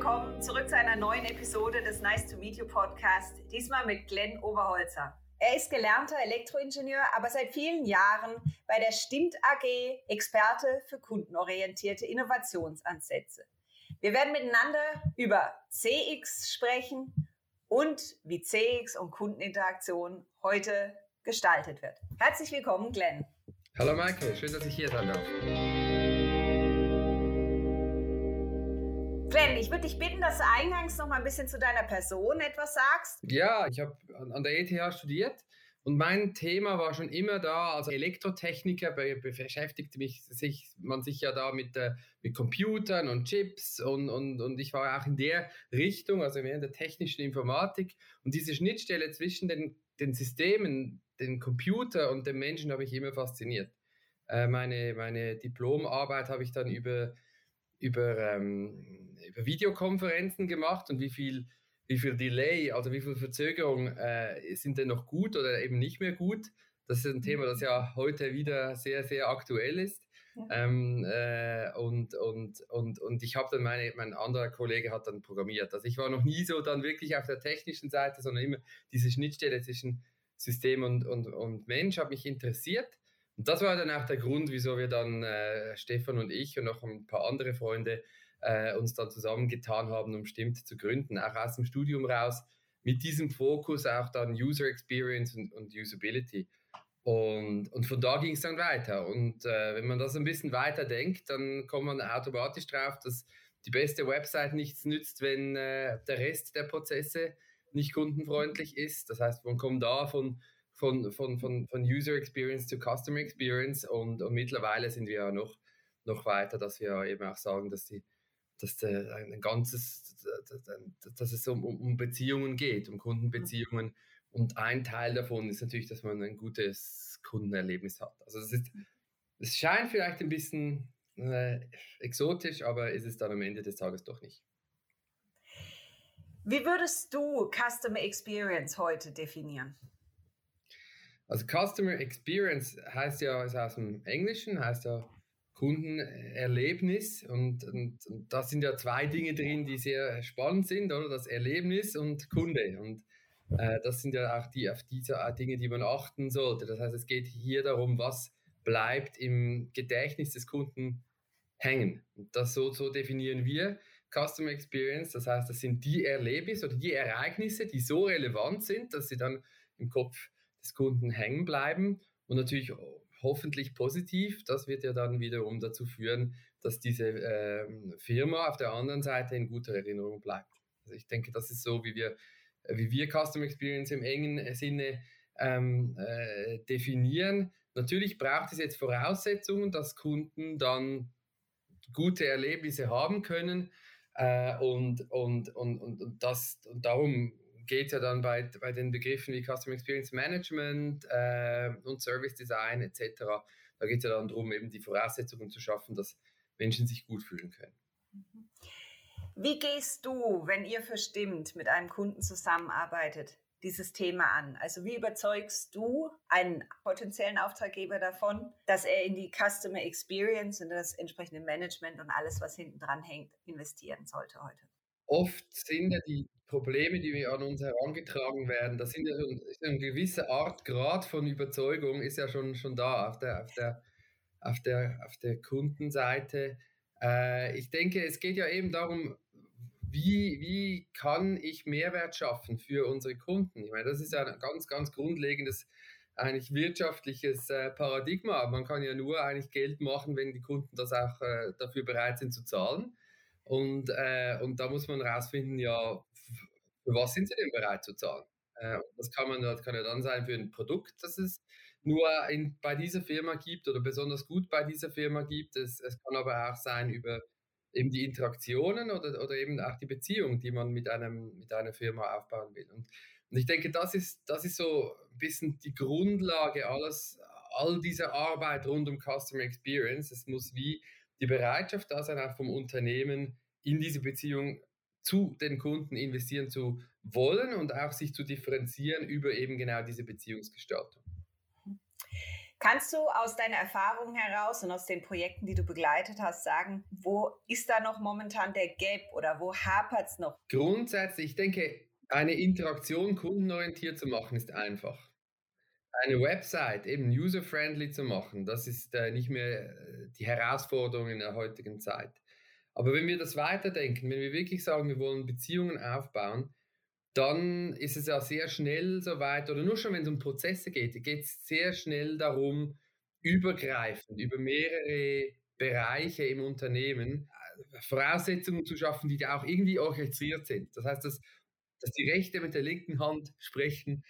willkommen zurück zu einer neuen Episode des Nice to Meet You Podcast. Diesmal mit Glenn Oberholzer. Er ist gelernter Elektroingenieur, aber seit vielen Jahren bei der Stimmt AG Experte für kundenorientierte Innovationsansätze. Wir werden miteinander über CX sprechen und wie CX und Kundeninteraktion heute gestaltet wird. Herzlich willkommen, Glenn. Hallo Michael, schön, dass ich hier sein darf. Glenn, ich würde dich bitten, dass du eingangs noch mal ein bisschen zu deiner Person etwas sagst. Ja, ich habe an der ETH studiert und mein Thema war schon immer da, also Elektrotechniker beschäftigte mich sich, man sich ja da mit, äh, mit Computern und Chips und, und, und ich war auch in der Richtung, also mehr in der technischen Informatik und diese Schnittstelle zwischen den, den Systemen, den Computer und dem Menschen habe ich immer fasziniert. Äh, meine, meine Diplomarbeit habe ich dann über über, ähm, über Videokonferenzen gemacht und wie viel, wie viel Delay, also wie viel Verzögerung äh, sind denn noch gut oder eben nicht mehr gut. Das ist ein Thema, das ja heute wieder sehr, sehr aktuell ist. Ja. Ähm, äh, und, und, und, und ich habe dann meine, mein anderer Kollege hat dann programmiert. Also ich war noch nie so dann wirklich auf der technischen Seite, sondern immer diese Schnittstelle zwischen System und, und, und Mensch hat mich interessiert. Und das war dann auch der Grund, wieso wir dann, äh, Stefan und ich und noch ein paar andere Freunde, äh, uns dann zusammengetan haben, um Stimmt zu gründen, auch aus dem Studium raus, mit diesem Fokus auch dann User Experience und, und Usability. Und, und von da ging es dann weiter. Und äh, wenn man das ein bisschen weiter denkt, dann kommt man automatisch drauf, dass die beste Website nichts nützt, wenn äh, der Rest der Prozesse nicht kundenfreundlich ist. Das heißt, man kommt da von von, von, von, von User Experience zu Customer Experience und, und mittlerweile sind wir ja noch, noch weiter, dass wir eben auch sagen, dass die dass der, ein ganzes, dass es um, um Beziehungen geht, um Kundenbeziehungen. Und ein Teil davon ist natürlich, dass man ein gutes Kundenerlebnis hat. Also es ist, es scheint vielleicht ein bisschen äh, exotisch, aber ist es dann am Ende des Tages doch nicht. Wie würdest du Customer Experience heute definieren? Also Customer Experience heißt ja, ist aus dem Englischen, heißt ja Kundenerlebnis und, und, und da sind ja zwei Dinge drin, die sehr spannend sind, oder? Das Erlebnis und Kunde. Und äh, das sind ja auch die auf diese Dinge, die man achten sollte. Das heißt, es geht hier darum, was bleibt im Gedächtnis des Kunden hängen. Und das so, so definieren wir Customer Experience. Das heißt, das sind die Erlebnisse oder die Ereignisse, die so relevant sind, dass sie dann im Kopf des Kunden hängen bleiben und natürlich hoffentlich positiv. Das wird ja dann wiederum dazu führen, dass diese äh, Firma auf der anderen Seite in guter Erinnerung bleibt. Also ich denke, das ist so, wie wir, wie wir Customer Experience im engen Sinne ähm, äh, definieren. Natürlich braucht es jetzt Voraussetzungen, dass Kunden dann gute Erlebnisse haben können. Äh, und, und, und, und, und, das, und darum geht ja dann bei, bei den Begriffen wie Customer Experience Management äh, und Service Design etc. Da geht es ja dann darum, eben die Voraussetzungen zu schaffen, dass Menschen sich gut fühlen können. Wie gehst du, wenn ihr verstimmt mit einem Kunden zusammenarbeitet, dieses Thema an? Also wie überzeugst du einen potenziellen Auftraggeber davon, dass er in die Customer Experience und das entsprechende Management und alles, was hinten dran hängt, investieren sollte heute? Oft sind ja die Probleme, die an uns herangetragen werden, das sind ja schon eine gewisse Art Grad von Überzeugung ist ja schon, schon da auf der, auf der, auf der, auf der Kundenseite. Äh, ich denke, es geht ja eben darum, wie, wie kann ich Mehrwert schaffen für unsere Kunden? Ich meine, das ist ja ein ganz, ganz grundlegendes eigentlich wirtschaftliches äh, Paradigma. Man kann ja nur eigentlich Geld machen, wenn die Kunden das auch äh, dafür bereit sind zu zahlen. Und, äh, und da muss man rausfinden, ja, für was sind sie denn bereit zu zahlen? Äh, das, kann man, das kann ja dann sein für ein Produkt, das es nur in, bei dieser Firma gibt oder besonders gut bei dieser Firma gibt. Es, es kann aber auch sein über eben die Interaktionen oder, oder eben auch die Beziehung, die man mit, einem, mit einer Firma aufbauen will. Und, und ich denke, das ist, das ist so ein bisschen die Grundlage alles, all dieser Arbeit rund um Customer Experience. Es muss wie die Bereitschaft da sein, auch vom Unternehmen in diese Beziehung zu den Kunden investieren zu wollen und auch sich zu differenzieren über eben genau diese Beziehungsgestaltung. Kannst du aus deiner Erfahrung heraus und aus den Projekten, die du begleitet hast, sagen, wo ist da noch momentan der Gap oder wo hapert es noch? Grundsätzlich, ich denke, eine Interaktion kundenorientiert zu machen, ist einfach. Eine Website eben user-friendly zu machen, das ist äh, nicht mehr äh, die Herausforderung in der heutigen Zeit. Aber wenn wir das weiterdenken, wenn wir wirklich sagen, wir wollen Beziehungen aufbauen, dann ist es ja sehr schnell soweit, oder nur schon wenn es um Prozesse geht, geht es sehr schnell darum, übergreifend über mehrere Bereiche im Unternehmen äh, Voraussetzungen zu schaffen, die auch irgendwie orchestriert sind. Das heißt, dass, dass die Rechte mit der linken Hand sprechen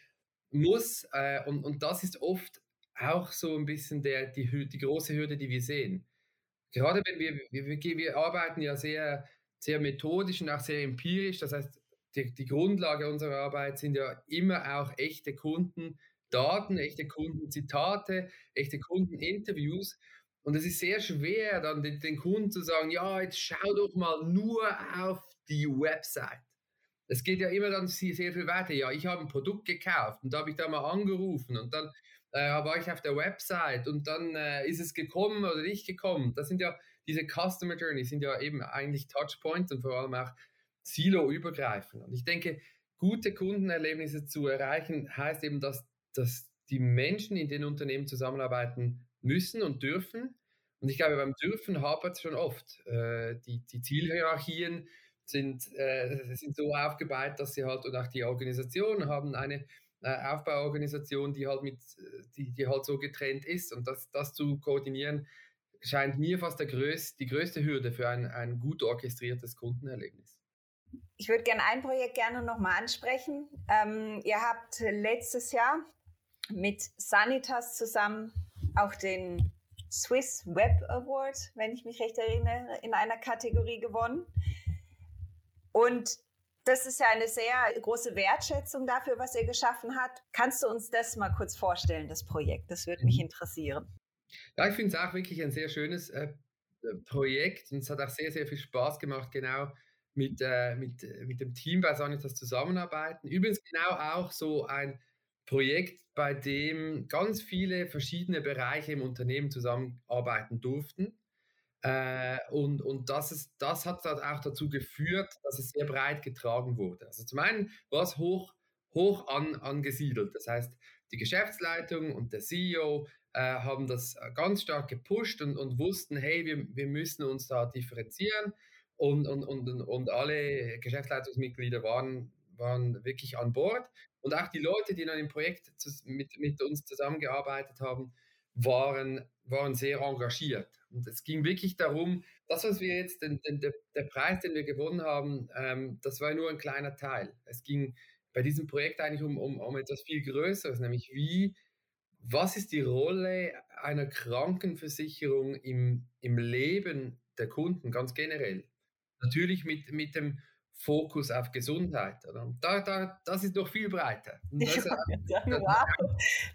muss. Äh, und, und das ist oft auch so ein bisschen der, die, die große Hürde, die wir sehen. Gerade wenn wir, wir, wir arbeiten ja sehr, sehr methodisch und auch sehr empirisch. Das heißt, die, die Grundlage unserer Arbeit sind ja immer auch echte Kundendaten, echte Kundenzitate, echte Kundeninterviews. Und es ist sehr schwer, dann den, den, Kunden zu sagen, ja, jetzt schau doch mal nur auf die Website. Es geht ja immer dann sehr, sehr viel weiter. Ja, ich habe ein Produkt gekauft und da habe ich da mal angerufen und dann äh, war ich auf der Website und dann äh, ist es gekommen oder nicht gekommen. Das sind ja diese Customer Journey, sind ja eben eigentlich Touchpoints und vor allem auch Silo-übergreifend. Und ich denke, gute Kundenerlebnisse zu erreichen, heißt eben, dass, dass die Menschen in den Unternehmen zusammenarbeiten müssen und dürfen. Und ich glaube, beim Dürfen hapert es schon oft. Äh, die, die Zielhierarchien sind, äh, sind so aufgebaut, dass sie halt, und auch die Organisationen haben eine Aufbauorganisation, die halt, mit, die, die halt so getrennt ist. Und das, das zu koordinieren, scheint mir fast der größ, die größte Hürde für ein, ein gut orchestriertes Kundenerlebnis. Ich würde gerne ein Projekt gerne nochmal ansprechen. Ähm, ihr habt letztes Jahr mit Sanitas zusammen auch den Swiss Web Award, wenn ich mich recht erinnere, in einer Kategorie gewonnen. Und das ist ja eine sehr große Wertschätzung dafür, was ihr geschaffen habt. Kannst du uns das mal kurz vorstellen, das Projekt? Das würde mich mhm. interessieren. Ja, ich finde es auch wirklich ein sehr schönes äh, Projekt und es hat auch sehr, sehr viel Spaß gemacht, genau mit, äh, mit, äh, mit dem Team bei Sanitas zusammenarbeiten. Übrigens genau auch so ein Projekt, bei dem ganz viele verschiedene Bereiche im Unternehmen zusammenarbeiten durften. Äh, und und das, ist, das hat dann auch dazu geführt, dass es sehr breit getragen wurde. Also zum einen war es hoch, hoch an, angesiedelt. Das heißt, die Geschäftsleitung und der CEO äh, haben das ganz stark gepusht und, und wussten, hey, wir, wir müssen uns da differenzieren und, und, und, und alle Geschäftsleitungsmitglieder waren, waren wirklich an Bord. Und auch die Leute, die dann im Projekt mit, mit uns zusammengearbeitet haben, waren, waren sehr engagiert. Und es ging wirklich darum, das, was wir jetzt, den, den, der, Preis, den wir gewonnen haben, ähm, das war nur ein kleiner Teil. Es ging bei diesem Projekt eigentlich um, um, um etwas viel Größeres, nämlich wie, was ist die Rolle einer Krankenversicherung im, im Leben der Kunden ganz generell? Natürlich mit, mit dem Fokus auf Gesundheit. Oder? Da, da, das ist noch viel breiter. Das, ja, wow,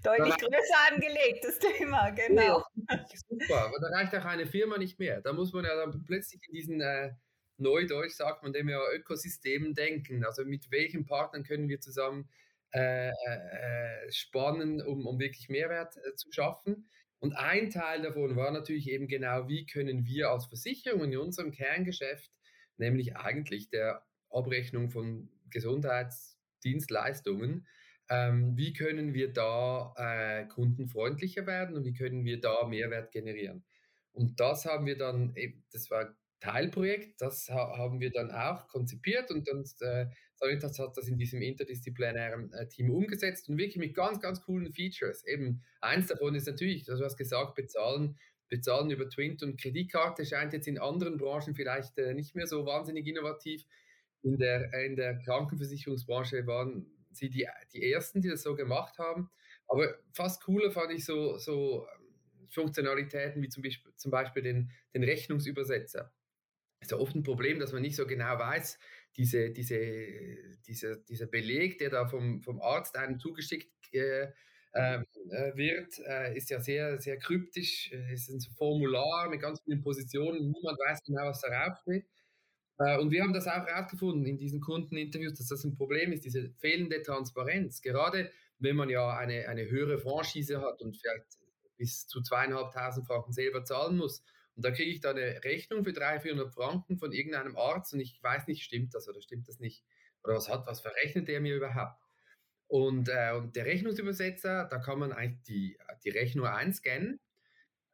deutlich größer angelegt, das Thema, genau. Ja, super, aber da reicht auch eine Firma nicht mehr. Da muss man ja dann plötzlich in diesen, äh, Neudeutsch sagt man dem ja Ökosystemen denken. Also mit welchen Partnern können wir zusammen äh, äh, spannen, um, um wirklich Mehrwert äh, zu schaffen. Und ein Teil davon war natürlich eben genau, wie können wir als Versicherung in unserem Kerngeschäft nämlich eigentlich der Abrechnung von Gesundheitsdienstleistungen. Ähm, wie können wir da äh, kundenfreundlicher werden und wie können wir da Mehrwert generieren? Und das haben wir dann, das war Teilprojekt, das ha haben wir dann auch konzipiert und dann äh, Sanitas hat das in diesem interdisziplinären äh, Team umgesetzt und wirklich mit ganz, ganz coolen Features. Eben eins davon ist natürlich, du hast gesagt, bezahlen Bezahlen über Twint und Kreditkarte scheint jetzt in anderen Branchen vielleicht äh, nicht mehr so wahnsinnig innovativ. In der, in der Krankenversicherungsbranche waren sie die, die Ersten, die das so gemacht haben. Aber fast cooler fand ich so, so ähm, Funktionalitäten wie zum Beispiel, zum Beispiel den, den Rechnungsübersetzer. Es ist ja oft ein Problem, dass man nicht so genau weiß, diese, diese, diese, dieser Beleg, der da vom, vom Arzt einem zugeschickt äh, ähm, äh, wird, äh, ist ja sehr, sehr kryptisch. Es ist ein Formular mit ganz vielen Positionen. Niemand weiß genau, was darauf steht. Äh, und wir haben das auch herausgefunden in diesen Kundeninterviews, dass das ein Problem ist, diese fehlende Transparenz. Gerade wenn man ja eine, eine höhere Franchise hat und vielleicht bis zu zweieinhalbtausend Franken selber zahlen muss. Und da kriege ich dann eine Rechnung für 300, 400 Franken von irgendeinem Arzt und ich weiß nicht, stimmt das oder stimmt das nicht? Oder was hat, was verrechnet der mir überhaupt? Und, äh, und der Rechnungsübersetzer, da kann man eigentlich die, die Rechnung einscannen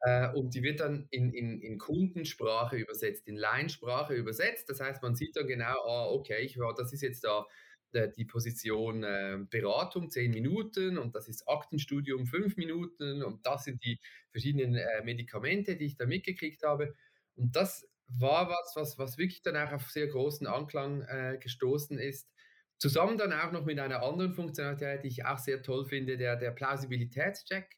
äh, und die wird dann in, in, in Kundensprache übersetzt, in Laiensprache übersetzt. Das heißt, man sieht dann genau, ah, okay, ich, das ist jetzt da äh, die Position äh, Beratung zehn Minuten und das ist Aktenstudium fünf Minuten und das sind die verschiedenen äh, Medikamente, die ich da mitgekriegt habe. Und das war was, was, was wirklich dann auch auf sehr großen Anklang äh, gestoßen ist. Zusammen dann auch noch mit einer anderen Funktionalität, die ich auch sehr toll finde, der, der Plausibilitätscheck.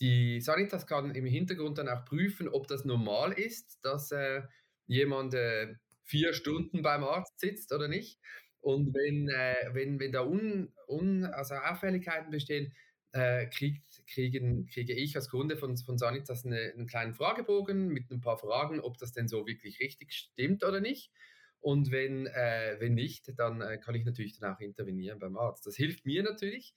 Die Sanitas kann im Hintergrund dann auch prüfen, ob das normal ist, dass äh, jemand äh, vier Stunden beim Arzt sitzt oder nicht. Und wenn, äh, wenn, wenn da un, un, also Auffälligkeiten bestehen, äh, kriegt, kriegen, kriege ich als Kunde von, von Sanitas eine, einen kleinen Fragebogen mit ein paar Fragen, ob das denn so wirklich richtig stimmt oder nicht. Und wenn, äh, wenn nicht, dann äh, kann ich natürlich dann auch intervenieren beim Arzt. Das hilft mir natürlich,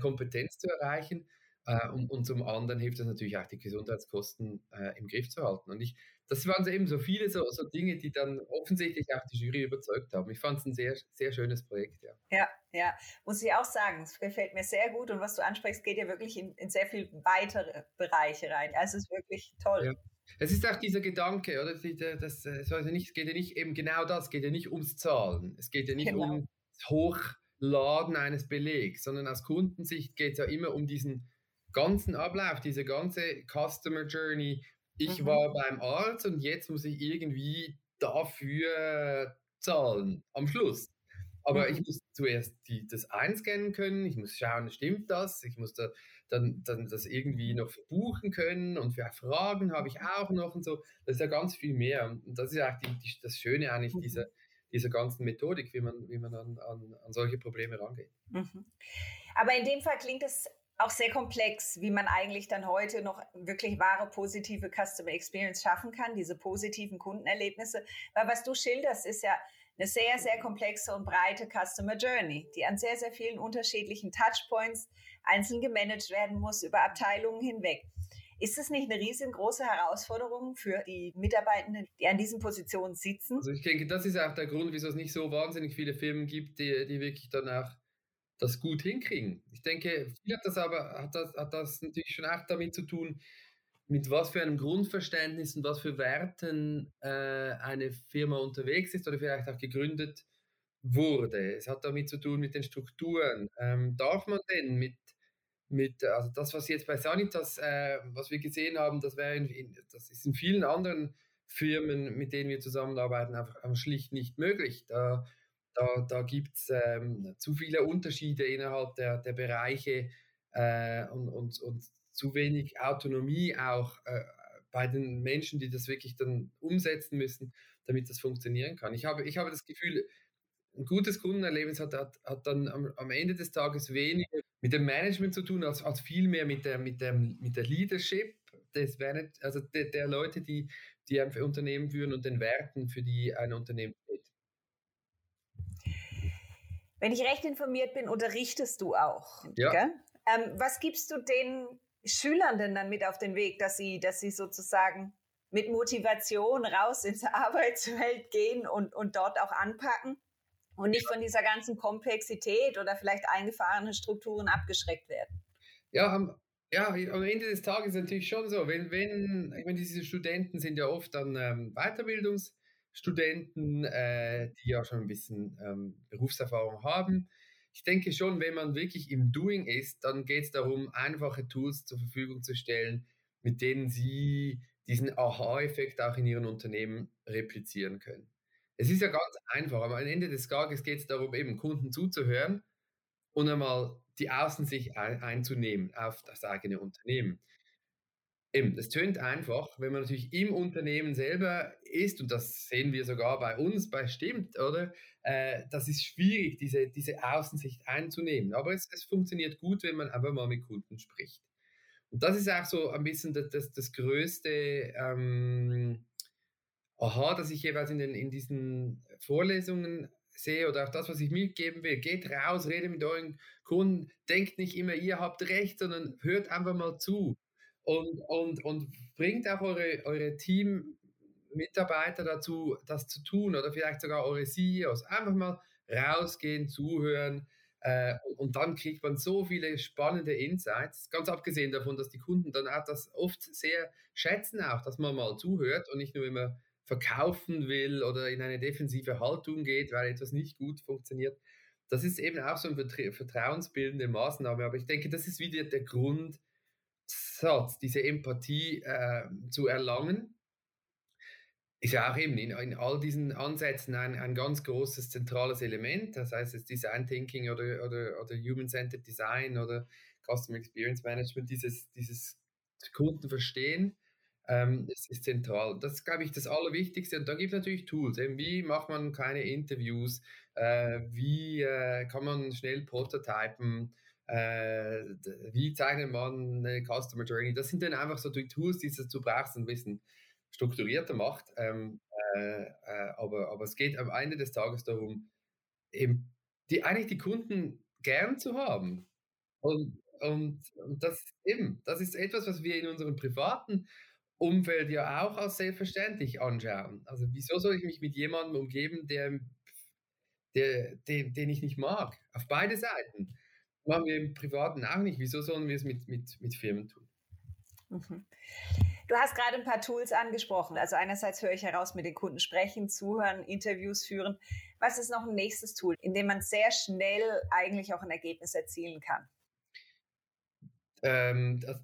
Kompetenz zu erreichen. Äh, und, und, zum anderen hilft es natürlich auch, die Gesundheitskosten äh, im Griff zu halten. Und ich, das waren so eben so viele so, so, Dinge, die dann offensichtlich auch die Jury überzeugt haben. Ich fand es ein sehr, sehr schönes Projekt, ja. Ja, ja, muss ich auch sagen. Es gefällt mir sehr gut und was du ansprichst, geht ja wirklich in, in sehr viel weitere Bereiche rein. Also es ist wirklich toll. Ja. Es ist auch dieser Gedanke, oder? Das, das also nicht, es geht ja nicht eben genau das, es geht ja nicht ums Zahlen. Es geht ja nicht genau. um Hochladen eines Belegs, sondern aus Kundensicht geht es ja immer um diesen ganzen Ablauf, diese ganze Customer Journey. Ich mhm. war beim Arzt und jetzt muss ich irgendwie dafür zahlen am Schluss. Aber mhm. ich muss zuerst die, das einscannen können, ich muss schauen, stimmt das, ich muss da, dann, dann das irgendwie noch verbuchen können und für Fragen habe ich auch noch und so. Das ist ja ganz viel mehr. Und das ist auch die, die, das Schöne eigentlich mhm. dieser, dieser ganzen Methodik, wie man, wie man an, an, an solche Probleme rangeht. Mhm. Aber in dem Fall klingt es auch sehr komplex, wie man eigentlich dann heute noch wirklich wahre positive Customer Experience schaffen kann, diese positiven Kundenerlebnisse. Weil was du schilderst, ist ja eine sehr, sehr komplexe und breite Customer Journey, die an sehr, sehr vielen unterschiedlichen Touchpoints einzeln gemanagt werden muss über Abteilungen hinweg. Ist es nicht eine riesengroße Herausforderung für die Mitarbeitenden, die an diesen Positionen sitzen? Also ich denke, das ist auch der Grund, wieso es nicht so wahnsinnig viele Firmen gibt, die, die wirklich danach das gut hinkriegen. Ich denke, viel hat das aber hat das, hat das natürlich schon auch damit zu tun, mit was für einem Grundverständnis und was für Werten äh, eine Firma unterwegs ist oder vielleicht auch gegründet wurde. Es hat damit zu tun mit den Strukturen. Ähm, darf man denn mit, mit, also das, was jetzt bei Sanitas, äh, was wir gesehen haben, das, wäre in, das ist in vielen anderen Firmen, mit denen wir zusammenarbeiten, einfach, schlicht nicht möglich. Da da, da gibt es ähm, zu viele Unterschiede innerhalb der, der Bereiche äh, und, und, und zu wenig Autonomie auch äh, bei den Menschen, die das wirklich dann umsetzen müssen, damit das funktionieren kann. Ich habe, ich habe das Gefühl, ein gutes Kundenerlebnis hat, hat, hat dann am, am, Ende des Tages weniger mit dem Management zu tun, als, als viel mehr mit der, mit der, mit der Leadership des also der, der Leute, die, die ein Unternehmen führen und den Werten, für die ein Unternehmen steht. Wenn ich recht informiert bin, unterrichtest du auch. Ja. Ähm, was gibst du den Schülern denn dann mit auf den Weg, dass sie, dass sie sozusagen mit Motivation raus ins Arbeitsfeld gehen und, und dort auch anpacken und nicht von dieser ganzen Komplexität oder vielleicht eingefahrenen Strukturen abgeschreckt werden? Ja, am, ja, am Ende des Tages natürlich schon so. Wenn, wenn, ich meine, diese Studenten sind ja oft dann ähm, Weiterbildungs- Studenten, äh, die ja schon ein bisschen ähm, Berufserfahrung haben. Ich denke schon, wenn man wirklich im Doing ist, dann geht es darum, einfache Tools zur Verfügung zu stellen, mit denen sie diesen Aha-Effekt auch in ihren Unternehmen replizieren können. Es ist ja ganz einfach, aber am Ende des Tages geht es darum, eben Kunden zuzuhören und einmal die Außensicht einzunehmen auf das eigene Unternehmen. Eben, das tönt einfach, wenn man natürlich im Unternehmen selber ist, und das sehen wir sogar bei uns, bei Stimmt, oder? Äh, das ist schwierig, diese, diese Außensicht einzunehmen. Aber es, es funktioniert gut, wenn man einfach mal mit Kunden spricht. Und das ist auch so ein bisschen das, das, das größte ähm, Aha, das ich jeweils in, den, in diesen Vorlesungen sehe oder auch das, was ich mitgeben will. Geht raus, redet mit euren Kunden, denkt nicht immer, ihr habt recht, sondern hört einfach mal zu und, und, und bringt auch eure, eure Teammitarbeiter dazu, das zu tun oder vielleicht sogar eure CEOs. Einfach mal rausgehen, zuhören, äh, und dann kriegt man so viele spannende Insights, ganz abgesehen davon, dass die Kunden dann auch das oft sehr schätzen, auch, dass man mal zuhört und nicht nur immer verkaufen will oder in eine defensive Haltung geht, weil etwas nicht gut funktioniert. Das ist eben auch so eine vertrauensbildende Maßnahme. Aber ich denke, das ist wieder der Grundsatz, diese Empathie äh, zu erlangen ist ja auch eben in, in all diesen Ansätzen ein, ein ganz großes zentrales Element. Das heißt, es Design Thinking oder, oder, oder Human-Centered Design oder Customer Experience Management, dieses, dieses Kunden verstehen, ähm, ist, ist zentral. Das ist, glaube ich, das Allerwichtigste. Und da gibt es natürlich Tools. Eben, wie macht man keine Interviews? Äh, wie äh, kann man schnell prototypen? Äh, wie zeichnet man eine Customer Journey? Das sind dann einfach so die Tools, die du brauchst, ein bisschen strukturierter macht. Ähm, äh, äh, aber, aber es geht am Ende des Tages darum, eben die, eigentlich die Kunden gern zu haben. Und, und, und das eben, das ist etwas, was wir in unserem privaten Umfeld ja auch als selbstverständlich anschauen. Also wieso soll ich mich mit jemandem umgeben, der, der, den, den ich nicht mag? Auf beide Seiten. Machen wir im Privaten auch nicht. Wieso sollen wir es mit, mit, mit Firmen tun? Mhm. Du hast gerade ein paar Tools angesprochen. Also einerseits höre ich heraus, mit den Kunden sprechen, zuhören, Interviews führen. Was ist noch ein nächstes Tool, in dem man sehr schnell eigentlich auch ein Ergebnis erzielen kann? Ähm, das,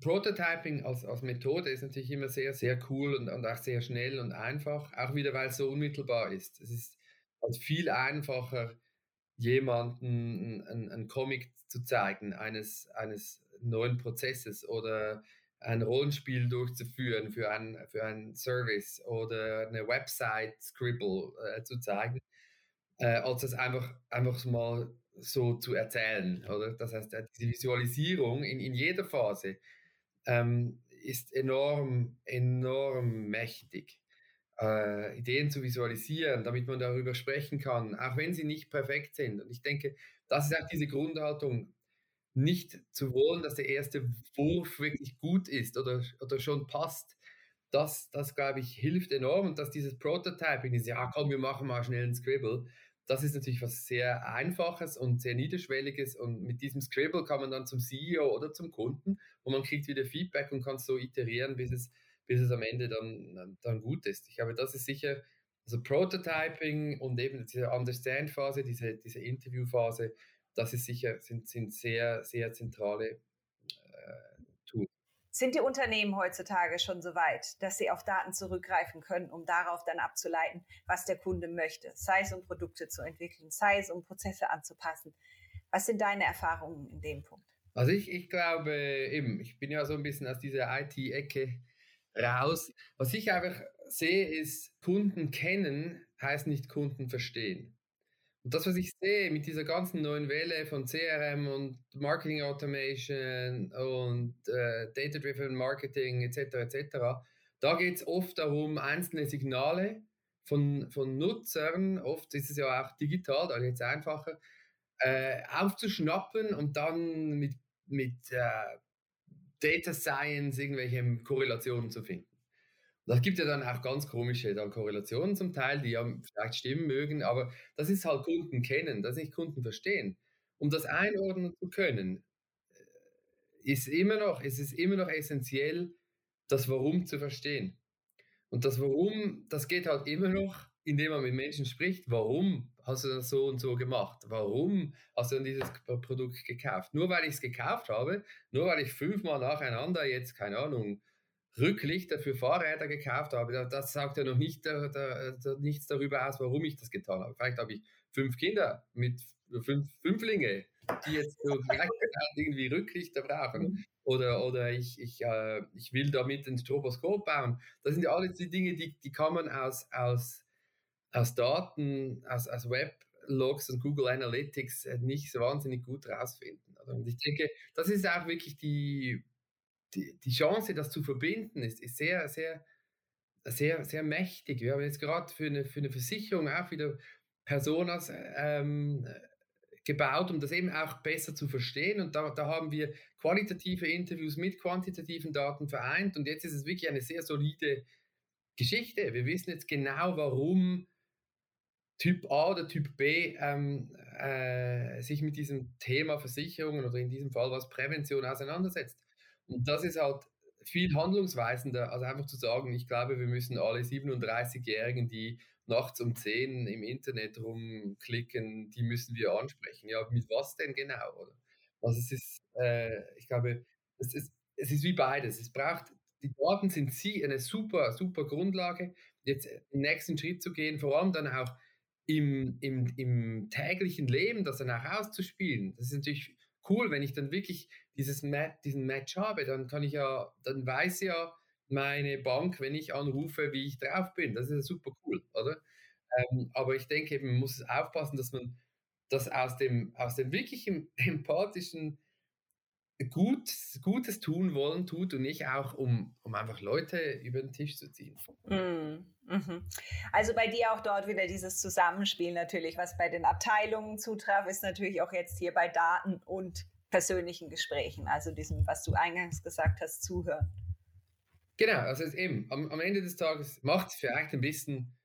Prototyping als, als Methode ist natürlich immer sehr, sehr cool und, und auch sehr schnell und einfach, auch wieder, weil es so unmittelbar ist. Es ist also viel einfacher, jemanden einen Comic zu zeigen eines, eines neuen Prozesses oder ein Rollenspiel durchzuführen für einen für ein Service oder eine Website Scribble äh, zu zeigen, äh, als das einfach, einfach mal so zu erzählen. Oder? Das heißt, äh, diese Visualisierung in, in jeder Phase ähm, ist enorm, enorm mächtig. Äh, Ideen zu visualisieren, damit man darüber sprechen kann, auch wenn sie nicht perfekt sind. Und ich denke, das ist auch diese Grundhaltung, nicht zu wollen, dass der erste Wurf wirklich gut ist oder, oder schon passt, das, das glaube ich, hilft enorm. Und dass dieses Prototyping ist, ja komm, wir machen mal schnell ein Scribble, das ist natürlich was sehr Einfaches und sehr Niederschwelliges. Und mit diesem Scribble kann man dann zum CEO oder zum Kunden und man kriegt wieder Feedback und kann so iterieren, bis es, bis es am Ende dann, dann gut ist. Ich glaube, das ist sicher, also Prototyping und eben diese Understand-Phase, diese, diese Interview-Phase, das ist sicher, sind, sind sehr, sehr zentrale äh, Tools. Sind die Unternehmen heutzutage schon so weit, dass sie auf Daten zurückgreifen können, um darauf dann abzuleiten, was der Kunde möchte, sei es um Produkte zu entwickeln, sei es um Prozesse anzupassen? Was sind deine Erfahrungen in dem Punkt? Also ich, ich glaube eben, ich bin ja so ein bisschen aus dieser IT-Ecke raus. Was ich einfach sehe, ist, Kunden kennen heißt nicht Kunden verstehen. Und das, was ich sehe mit dieser ganzen neuen Welle von CRM und Marketing Automation und äh, Data-Driven Marketing etc. etc., da geht es oft darum, einzelne Signale von, von Nutzern, oft ist es ja auch digital, da geht es einfacher, äh, aufzuschnappen und dann mit, mit äh, Data Science irgendwelche Korrelationen zu finden. Das gibt ja dann auch ganz komische dann Korrelationen zum Teil, die ja vielleicht stimmen mögen, aber das ist halt Kunden kennen, das nicht Kunden verstehen. Um das einordnen zu können, äh, ist immer noch, ist es immer noch essentiell, das Warum zu verstehen. Und das Warum, das geht halt immer noch, indem man mit Menschen spricht. Warum hast du das so und so gemacht? Warum hast du dann dieses Produkt gekauft? Nur weil ich es gekauft habe, nur weil ich fünfmal nacheinander jetzt, keine Ahnung, Rücklichter für Fahrräder gekauft habe, das sagt ja noch nicht, da, da, da, nichts darüber aus, warum ich das getan habe. Vielleicht habe ich fünf Kinder mit fünf Fünflinge, die jetzt so irgendwie Rücklichter brauchen. Mhm. Oder, oder ich, ich, äh, ich will damit ein Stroboskop bauen. Das sind ja alles die Dinge, die, die kann man aus, aus, aus Daten, aus, aus Weblogs und Google Analytics nicht so wahnsinnig gut rausfinden. Und ich denke, das ist auch wirklich die, die, die Chance, das zu verbinden, ist, ist sehr, sehr, sehr, sehr mächtig. Wir haben jetzt gerade für eine, für eine Versicherung auch wieder Personas ähm, gebaut, um das eben auch besser zu verstehen. Und da, da haben wir qualitative Interviews mit quantitativen Daten vereint. Und jetzt ist es wirklich eine sehr solide Geschichte. Wir wissen jetzt genau, warum Typ A oder Typ B ähm, äh, sich mit diesem Thema Versicherungen oder in diesem Fall was Prävention auseinandersetzt. Und das ist halt viel handlungsweisender, als einfach zu sagen, ich glaube, wir müssen alle 37-Jährigen, die nachts um 10 im Internet rumklicken, die müssen wir ansprechen. Ja, mit was denn genau? Oder? Also es ist, äh, ich glaube, es ist, es ist wie beides. Es braucht, die Daten sind sie eine super, super Grundlage, jetzt den nächsten Schritt zu gehen, vor allem dann auch im, im, im täglichen Leben das dann auch auszuspielen. Das ist natürlich cool, wenn ich dann wirklich dieses Mat diesen Match habe, dann kann ich ja, dann weiß ja meine Bank, wenn ich anrufe, wie ich drauf bin. Das ist ja super cool, oder? Ähm, aber ich denke man muss aufpassen, dass man das aus dem, aus dem wirklich empathischen gut, Gutes tun wollen tut und nicht auch, um, um einfach Leute über den Tisch zu ziehen. Mm, mhm. Also bei dir auch dort wieder dieses Zusammenspiel natürlich, was bei den Abteilungen zutraf, ist natürlich auch jetzt hier bei Daten und persönlichen Gesprächen, also diesem, was du eingangs gesagt hast, zuhören. Genau, also eben, am, am Ende des Tages macht es vielleicht ein bisschen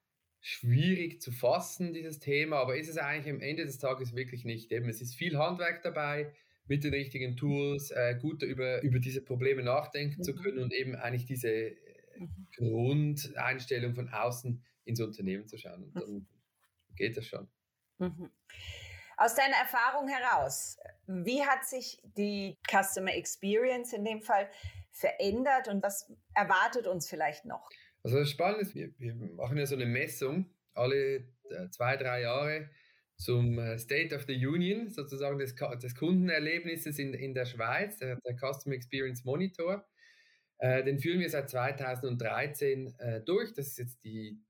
schwierig zu fassen, dieses Thema, aber ist es eigentlich am Ende des Tages wirklich nicht. Eben, es ist viel Handwerk dabei, mit den richtigen Tools äh, gut über, über diese Probleme nachdenken mhm. zu können und eben eigentlich diese äh, mhm. Grundeinstellung von außen ins Unternehmen zu schauen. Und dann geht das schon. Mhm. Aus deiner Erfahrung heraus, wie hat sich die Customer Experience in dem Fall verändert und was erwartet uns vielleicht noch? Also das Spannende ist, wir, wir machen ja so eine Messung alle äh, zwei, drei Jahre zum äh, State of the Union, sozusagen des, des Kundenerlebnisses in, in der Schweiz, der, der Customer Experience Monitor. Äh, den führen wir seit 2013 äh, durch. Das ist jetzt die,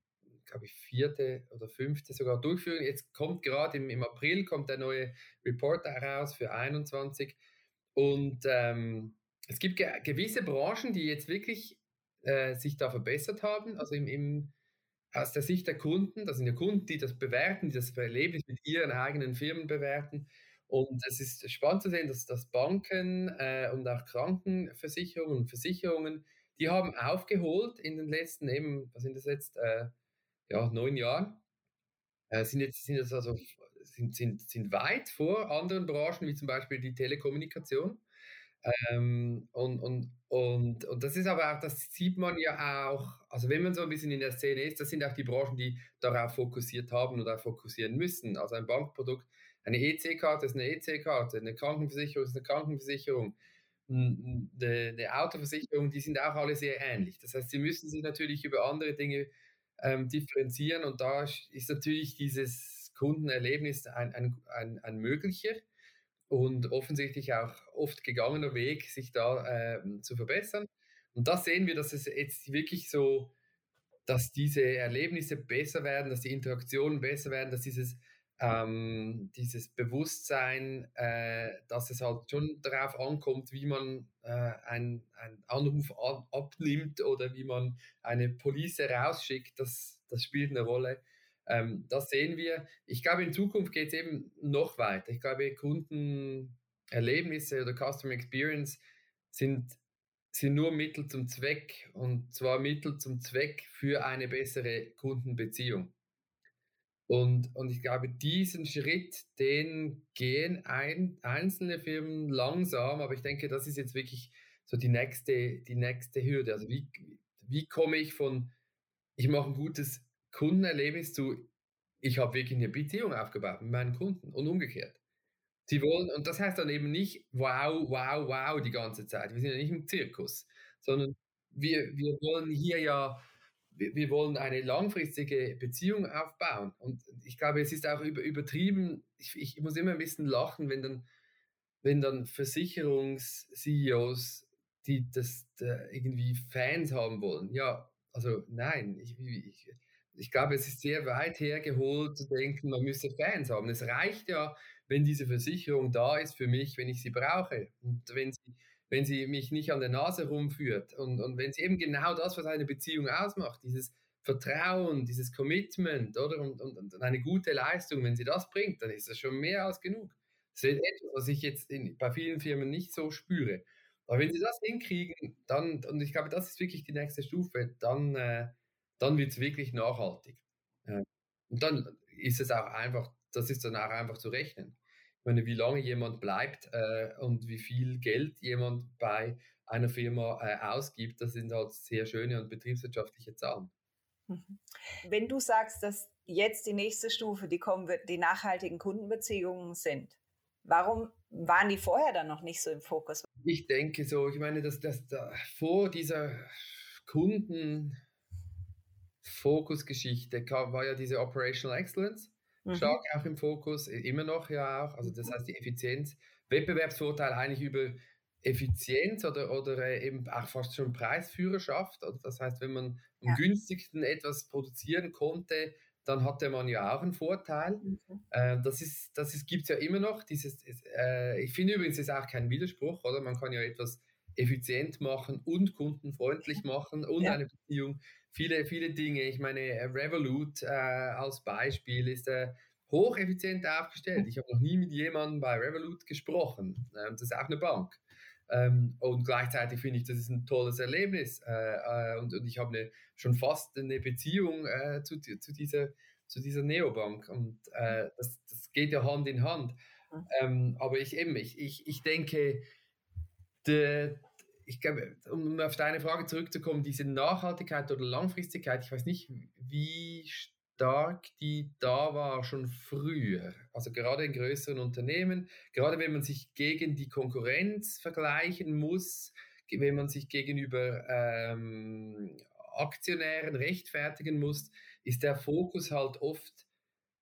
glaube ich, vierte oder fünfte sogar Durchführung. Jetzt kommt gerade im, im April kommt der neue Report heraus für 21. Und ähm, es gibt ge gewisse Branchen, die jetzt wirklich äh, sich da verbessert haben. Also im, im aus der Sicht der Kunden, das sind ja Kunden, die das bewerten, die das Erlebnis mit ihren eigenen Firmen bewerten. Und es ist spannend zu sehen, dass, dass Banken äh, und auch Krankenversicherungen und Versicherungen, die haben aufgeholt in den letzten eben, was sind das jetzt, äh, ja, neun Jahren, äh, sind jetzt, sind also, sind, sind, sind weit vor anderen Branchen, wie zum Beispiel die Telekommunikation. Ähm, und, und, und, und das ist aber auch, das sieht man ja auch, also wenn man so ein bisschen in der Szene ist, das sind auch die Branchen, die darauf fokussiert haben oder fokussieren müssen. Also ein Bankprodukt, eine EC-Karte ist eine EC-Karte, eine Krankenversicherung ist eine Krankenversicherung, eine, eine, Autoversicherung, die sind auch alle sehr ähnlich. Das heißt, sie müssen sich natürlich über andere Dinge ähm, differenzieren und da ist natürlich dieses Kundenerlebnis ein, ein, ein, ein möglicher und offensichtlich auch oft gegangener Weg, sich da äh, zu verbessern. Und da sehen wir, dass es jetzt wirklich so, dass diese Erlebnisse besser werden, dass die Interaktionen besser werden, dass dieses, ähm, dieses Bewusstsein, äh, dass es halt schon darauf ankommt, wie man äh, einen Anruf an, abnimmt oder wie man eine Police rausschickt, das, das spielt eine Rolle. Ähm, das sehen wir. Ich glaube, in Zukunft geht es eben noch weiter. Ich glaube, Kundenerlebnisse oder Customer Experience sind, sind nur Mittel zum Zweck und zwar Mittel zum Zweck für eine bessere Kundenbeziehung. Und, und ich glaube, diesen Schritt, den gehen ein, einzelne Firmen langsam, aber ich denke, das ist jetzt wirklich so die nächste, die nächste Hürde. Also wie, wie komme ich von, ich mache ein gutes Kundenerlebnis zu, ich habe wirklich eine Beziehung aufgebaut mit meinen Kunden und umgekehrt. Sie wollen, und das heißt dann eben nicht wow, wow, wow die ganze Zeit. Wir sind ja nicht im Zirkus, sondern wir, wir wollen hier ja, wir, wir wollen eine langfristige Beziehung aufbauen. Und ich glaube, es ist auch über, übertrieben, ich, ich muss immer ein bisschen lachen, wenn dann, wenn dann Versicherungs-CEOs, die das da irgendwie Fans haben wollen. Ja, also nein, ich, ich ich glaube, es ist sehr weit hergeholt zu denken, man müsse Fans haben. Es reicht ja, wenn diese Versicherung da ist für mich, wenn ich sie brauche. Und wenn sie, wenn sie mich nicht an der Nase rumführt. Und, und wenn sie eben genau das, was eine Beziehung ausmacht, dieses Vertrauen, dieses Commitment, oder? Und, und, und eine gute Leistung, wenn sie das bringt, dann ist das schon mehr als genug. Das ist etwas, was ich jetzt in, bei vielen Firmen nicht so spüre. Aber wenn sie das hinkriegen, dann, und ich glaube, das ist wirklich die nächste Stufe, dann, äh, dann wird es wirklich nachhaltig. Äh, und dann ist es auch einfach, das ist dann auch einfach zu rechnen. Ich meine, wie lange jemand bleibt äh, und wie viel Geld jemand bei einer Firma äh, ausgibt, das sind halt sehr schöne und betriebswirtschaftliche Zahlen. Mhm. Wenn du sagst, dass jetzt die nächste Stufe, die kommen wird, die nachhaltigen Kundenbeziehungen sind, warum waren die vorher dann noch nicht so im Fokus? Ich denke so, ich meine, dass, dass da vor dieser Kundenfokusgeschichte war ja diese Operational Excellence mhm. stark auch im Fokus, immer noch ja auch. Also das mhm. heißt die Effizienz, Wettbewerbsvorteil eigentlich über Effizienz oder, oder äh, eben auch fast schon Preisführerschaft. Also das heißt, wenn man am ja. günstigsten etwas produzieren konnte, dann hatte man ja auch einen Vorteil. Mhm. Äh, das ist, das ist, gibt es ja immer noch. Dieses, äh, ich finde übrigens, es ist auch kein Widerspruch, oder? Man kann ja etwas effizient machen und kundenfreundlich machen und ja. eine Beziehung. Viele, viele Dinge. Ich meine, Revolut äh, als Beispiel ist äh, hocheffizient aufgestellt. Ich habe noch nie mit jemandem bei Revolut gesprochen. Ähm, das ist auch eine Bank. Ähm, und gleichzeitig finde ich, das ist ein tolles Erlebnis. Äh, äh, und, und ich habe schon fast eine Beziehung äh, zu, zu, dieser, zu dieser Neobank. Und äh, das, das geht ja Hand in Hand. Mhm. Ähm, aber ich eben, ich, ich, ich denke, de, ich glaube, um auf deine Frage zurückzukommen, diese Nachhaltigkeit oder Langfristigkeit, ich weiß nicht, wie stark die da war schon früher. Also gerade in größeren Unternehmen, gerade wenn man sich gegen die Konkurrenz vergleichen muss, wenn man sich gegenüber ähm, Aktionären rechtfertigen muss, ist der Fokus halt oft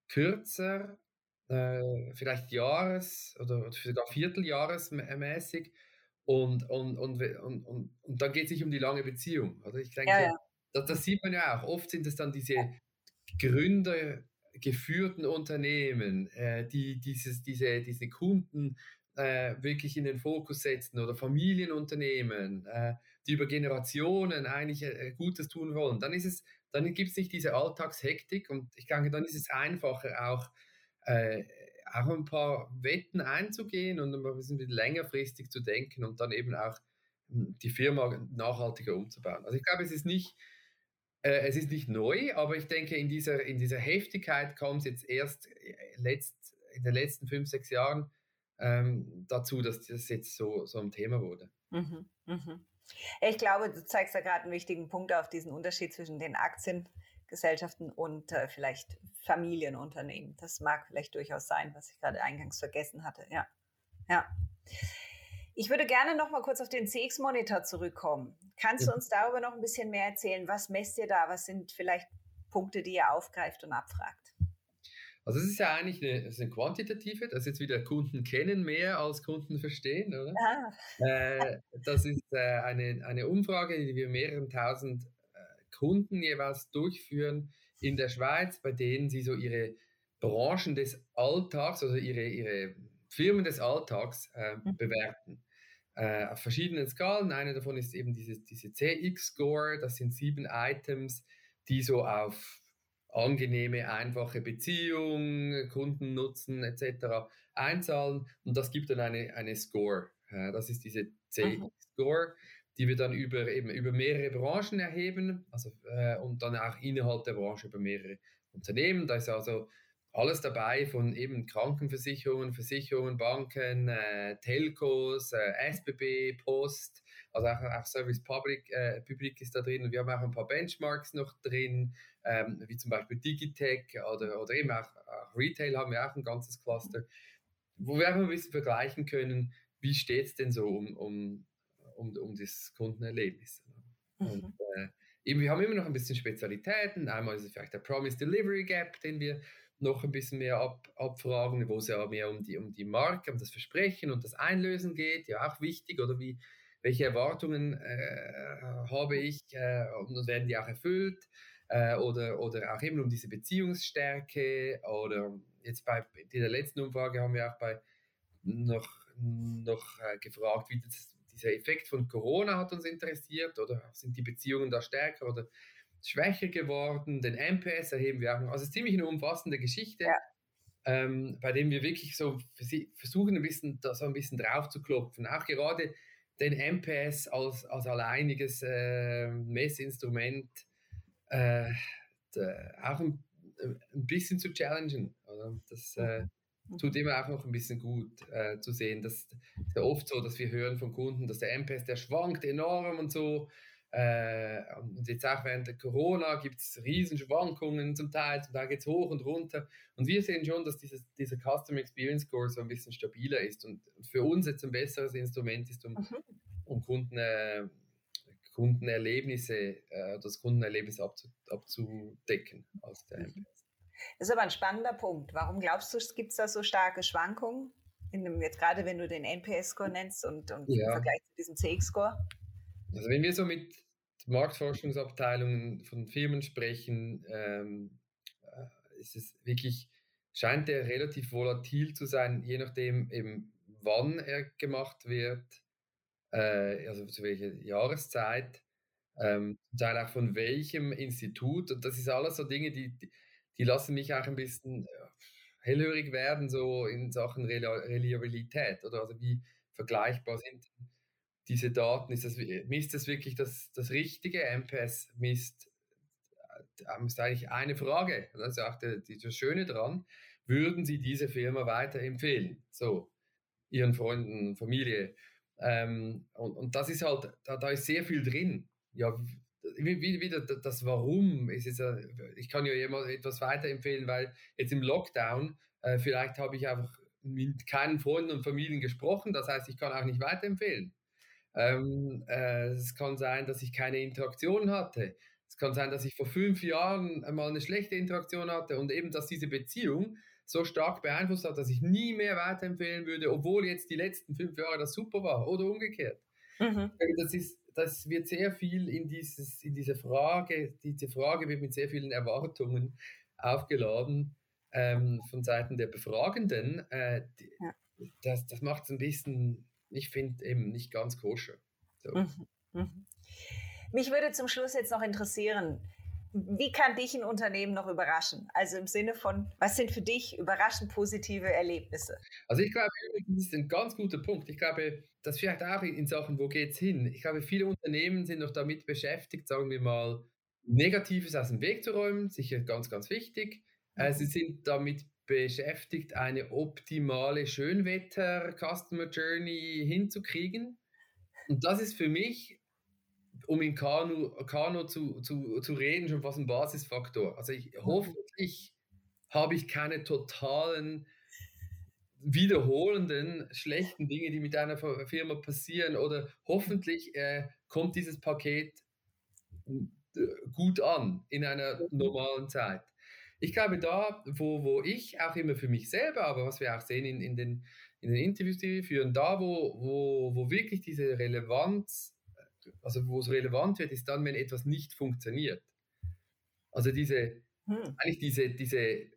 kürzer, äh, vielleicht Jahres- oder sogar Vierteljahresmäßig. Und, und, und, und, und, und dann geht es sich um die lange Beziehung. Also ich denke, ja, ja. Das, das, sieht man ja auch. Oft sind es dann diese gründergeführten Unternehmen, äh, die dieses, diese, diese Kunden äh, wirklich in den Fokus setzen oder Familienunternehmen, äh, die über Generationen eigentlich äh, Gutes tun wollen, dann ist es, dann gibt es nicht diese Alltagshektik und ich denke, dann ist es einfacher auch äh, auch ein paar Wetten einzugehen und ein bisschen längerfristig zu denken und dann eben auch hm, die Firma nachhaltiger umzubauen. Also ich glaube, es ist nicht äh, es ist nicht neu, aber ich denke, in dieser, in dieser Heftigkeit kam es jetzt erst äh, letzt, in den letzten fünf, sechs Jahren ähm, dazu, dass das jetzt so, so ein Thema wurde. Mhm, mhm. Ich glaube, du zeigst da gerade einen wichtigen Punkt auf diesen Unterschied zwischen den Aktiengesellschaften und äh, vielleicht Familienunternehmen. Das mag vielleicht durchaus sein, was ich gerade eingangs vergessen hatte. Ja, ja. Ich würde gerne noch mal kurz auf den CX-Monitor zurückkommen. Kannst ja. du uns darüber noch ein bisschen mehr erzählen? Was messt ihr da? Was sind vielleicht Punkte, die ihr aufgreift und abfragt? Also es ist ja eigentlich eine, ist eine quantitative, das ist jetzt wieder Kunden kennen mehr als Kunden verstehen, oder? Ah. Äh, das ist äh, eine, eine Umfrage, die wir mehreren tausend Kunden jeweils durchführen in der Schweiz, bei denen sie so ihre Branchen des Alltags, also ihre, ihre Firmen des Alltags äh, mhm. bewerten äh, auf verschiedenen Skalen. Eine davon ist eben diese, diese CX-Score. Das sind sieben Items, die so auf angenehme, einfache Beziehung, Kundennutzen etc. einzahlen. Und das gibt dann eine, eine Score. Äh, das ist diese CX-Score, die wir dann über, eben über mehrere Branchen erheben also, äh, und dann auch innerhalb der Branche über mehrere Unternehmen. Da ist also alles dabei von eben Krankenversicherungen, Versicherungen, Banken, äh, Telcos, äh, SBB, Post, also auch, auch Service Public, äh, Public ist da drin und wir haben auch ein paar Benchmarks noch drin, ähm, wie zum Beispiel Digitech oder, oder eben auch, auch, Retail haben wir auch ein ganzes Cluster, wo wir einfach ein bisschen vergleichen können, wie steht es denn so um, um, um, um das Kundenerlebnis. Mhm. Und, äh, eben, wir haben immer noch ein bisschen Spezialitäten. Einmal ist es vielleicht der Promise Delivery Gap, den wir noch ein bisschen mehr ab, abfragen, wo es ja mehr um die, um die Marke, um das Versprechen und das Einlösen geht, ja auch wichtig, oder wie, welche Erwartungen äh, habe ich äh, und werden die auch erfüllt äh, oder, oder auch eben um diese Beziehungsstärke oder jetzt bei der letzten Umfrage haben wir auch bei noch, noch äh, gefragt, wie das, dieser Effekt von Corona hat uns interessiert oder sind die Beziehungen da stärker oder schwächer geworden. Den MPS erheben wir auch noch. Also ziemlich eine umfassende Geschichte. Ja. ähm, bei dem wir wirklich so versuchen, ein bisschen, da so ein bisschen drauf zu klopfen. Auch gerade den MPS als, als alleiniges äh, Messinstrument äh, auch ein, ein, bisschen zu challengen. Oder? Das äh, mhm. Tut immer auch noch ein bisschen gut äh, zu sehen. Das ist ja oft so, dass wir hören von Kunden, dass der MPS, der schwankt enorm und so. Äh, und jetzt auch während der Corona gibt es Riesenschwankungen zum Teil, zum Teil geht es hoch und runter. Und wir sehen schon, dass dieses, dieser Customer Experience Score so ein bisschen stabiler ist und für uns jetzt ein besseres Instrument ist, um, mhm. um Kunden, äh, Kundenerlebnisse, äh, das Kundenerlebnis abzu, abzudecken aus der MPS. Das ist aber ein spannender Punkt. Warum glaubst du, gibt es da so starke Schwankungen? Dem, jetzt gerade wenn du den NPS-Score nennst und, und ja. im Vergleich zu diesem CX-Score? Also wenn wir so mit Marktforschungsabteilungen von Firmen sprechen, ähm, äh, ist es wirklich, scheint er relativ volatil zu sein, je nachdem eben wann er gemacht wird, äh, also zu welcher Jahreszeit, ähm, Teil auch von welchem Institut. Und das ist alles so Dinge, die, die, die lassen mich auch ein bisschen äh, hellhörig werden, so in Sachen Reliabilität oder also wie vergleichbar sind diese Daten, ist das, misst das wirklich das, das Richtige? MPS misst, äh, ist eigentlich eine Frage, das ist auch das Schöne dran, würden Sie diese Firma weiterempfehlen? So, Ihren Freunden, Familie. Ähm, und, und das ist halt, da, da ist sehr viel drin. Ja, wieder das Warum ist es, ich kann ja jemand etwas weiterempfehlen, weil jetzt im Lockdown äh, vielleicht habe ich einfach mit keinen Freunden und Familien gesprochen, das heißt, ich kann auch nicht weiterempfehlen. Ähm, äh, es kann sein, dass ich keine Interaktion hatte. Es kann sein, dass ich vor fünf Jahren einmal eine schlechte Interaktion hatte und eben, dass diese Beziehung so stark beeinflusst hat, dass ich nie mehr weiterempfehlen würde, obwohl jetzt die letzten fünf Jahre das super war oder umgekehrt. Mhm. Das, ist, das wird sehr viel in, dieses, in diese Frage, diese Frage wird mit sehr vielen Erwartungen aufgeladen ähm, von Seiten der Befragenden. Äh, die, ja. das, das macht es ein bisschen ich finde eben nicht ganz koscher. So. Mhm. Mhm. Mich würde zum Schluss jetzt noch interessieren, wie kann dich ein Unternehmen noch überraschen? Also im Sinne von, was sind für dich überraschend positive Erlebnisse? Also ich glaube, das ist ein ganz guter Punkt. Ich glaube, das vielleicht auch in Sachen, wo geht es hin? Ich glaube, viele Unternehmen sind noch damit beschäftigt, sagen wir mal, Negatives aus dem Weg zu räumen, sicher ganz, ganz wichtig. Äh, mhm. Sie sind damit beschäftigt, eine optimale Schönwetter-Customer Journey hinzukriegen. Und das ist für mich, um in Kanu, Kanu zu, zu, zu reden, schon fast ein Basisfaktor. Also ich, hoffentlich habe ich keine totalen wiederholenden schlechten Dinge, die mit einer Firma passieren oder hoffentlich äh, kommt dieses Paket äh, gut an in einer normalen Zeit. Ich glaube, da, wo, wo ich auch immer für mich selber, aber was wir auch sehen in, in, den, in den Interviews, die wir führen, da, wo, wo, wo wirklich diese Relevanz, also wo es relevant wird, ist dann, wenn etwas nicht funktioniert. Also diese, hm. eigentlich diese, diese,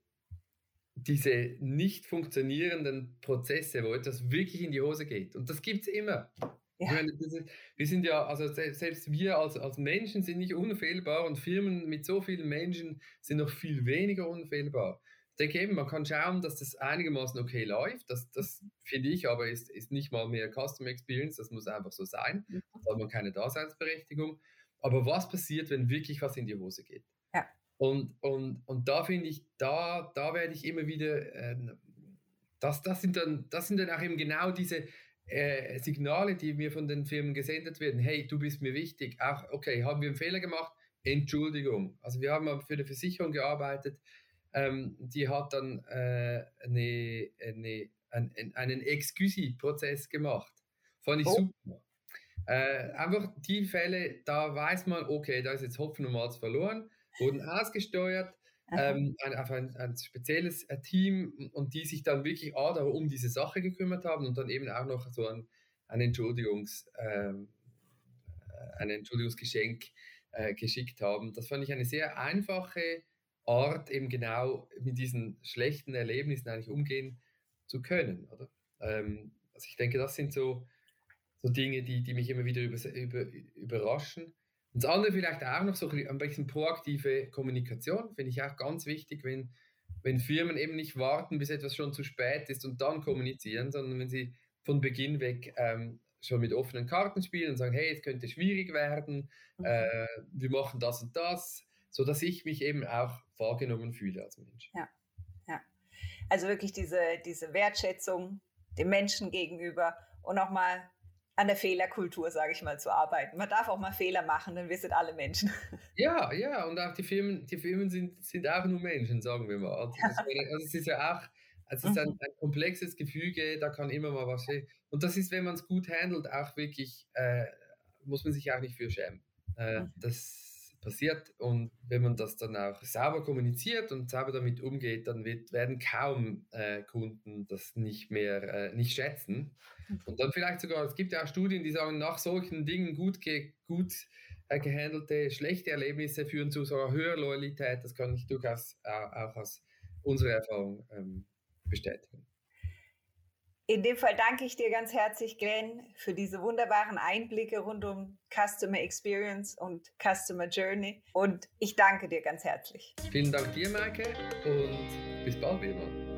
diese nicht funktionierenden Prozesse, wo etwas wirklich in die Hose geht. Und das gibt es immer. Ja. Meine, ist, wir sind ja, also selbst wir als, als Menschen sind nicht unfehlbar und Firmen mit so vielen Menschen sind noch viel weniger unfehlbar. Ich denke eben, man kann schauen, dass das einigermaßen okay läuft. Das, das finde ich aber ist, ist nicht mal mehr Customer Experience, das muss einfach so sein. Da hat man keine Daseinsberechtigung. Aber was passiert, wenn wirklich was in die Hose geht? Ja. Und, und, und da finde ich, da, da werde ich immer wieder, äh, das, das, sind dann, das sind dann auch eben genau diese, äh, Signale, die mir von den Firmen gesendet werden, hey, du bist mir wichtig, auch, okay, haben wir einen Fehler gemacht? Entschuldigung. Also wir haben für eine Versicherung gearbeitet, ähm, die hat dann äh, eine, eine, einen, einen Excuse-Prozess gemacht. Fand ich oh. super. Äh, einfach die Fälle, da weiß man, okay, da ist jetzt Hopfen und Malz verloren, wurden ausgesteuert, ähm, ein, auf ein, ein spezielles äh, Team und die sich dann wirklich A, um diese Sache gekümmert haben und dann eben auch noch so ein, ein, Entschuldigungs, äh, ein Entschuldigungsgeschenk äh, geschickt haben. Das fand ich eine sehr einfache Art, eben genau mit diesen schlechten Erlebnissen eigentlich umgehen zu können. Oder? Ähm, also ich denke, das sind so, so Dinge, die, die mich immer wieder über, über, überraschen. Und das andere vielleicht auch noch so ein bisschen proaktive Kommunikation, finde ich auch ganz wichtig, wenn, wenn Firmen eben nicht warten, bis etwas schon zu spät ist und dann kommunizieren, sondern wenn sie von Beginn weg ähm, schon mit offenen Karten spielen und sagen, hey, es könnte schwierig werden, mhm. äh, wir machen das und das, so dass ich mich eben auch wahrgenommen fühle als Mensch. Ja, ja. Also wirklich diese, diese Wertschätzung dem Menschen gegenüber und auch mal an der Fehlerkultur, sage ich mal, zu arbeiten. Man darf auch mal Fehler machen, denn wir sind alle Menschen. Ja, ja, und auch die Firmen, die Firmen sind, sind auch nur Menschen, sagen wir mal. Also, also es ist ja auch, also es ist ein, mhm. ein, komplexes Gefüge, da kann immer mal was stehen. Und das ist, wenn man es gut handelt, auch wirklich, äh, muss man sich auch nicht für schämen. Äh, mhm. Das passiert. Und wenn man das dann auch sauber kommuniziert und sauber damit umgeht, dann wird, werden kaum äh, Kunden das nicht mehr äh, nicht schätzen. Mhm. Und dann vielleicht sogar, es gibt ja auch Studien, die sagen, nach solchen Dingen gut, ge, gut äh, gehandelte, schlechte Erlebnisse führen zu sogar höherer Loyalität. Das kann ich durchaus auch aus unserer Erfahrung ähm, bestätigen. In dem Fall danke ich dir ganz herzlich, Glenn, für diese wunderbaren Einblicke rund um Customer Experience und Customer Journey. Und ich danke dir ganz herzlich. Vielen Dank dir, Maike, und bis bald wieder.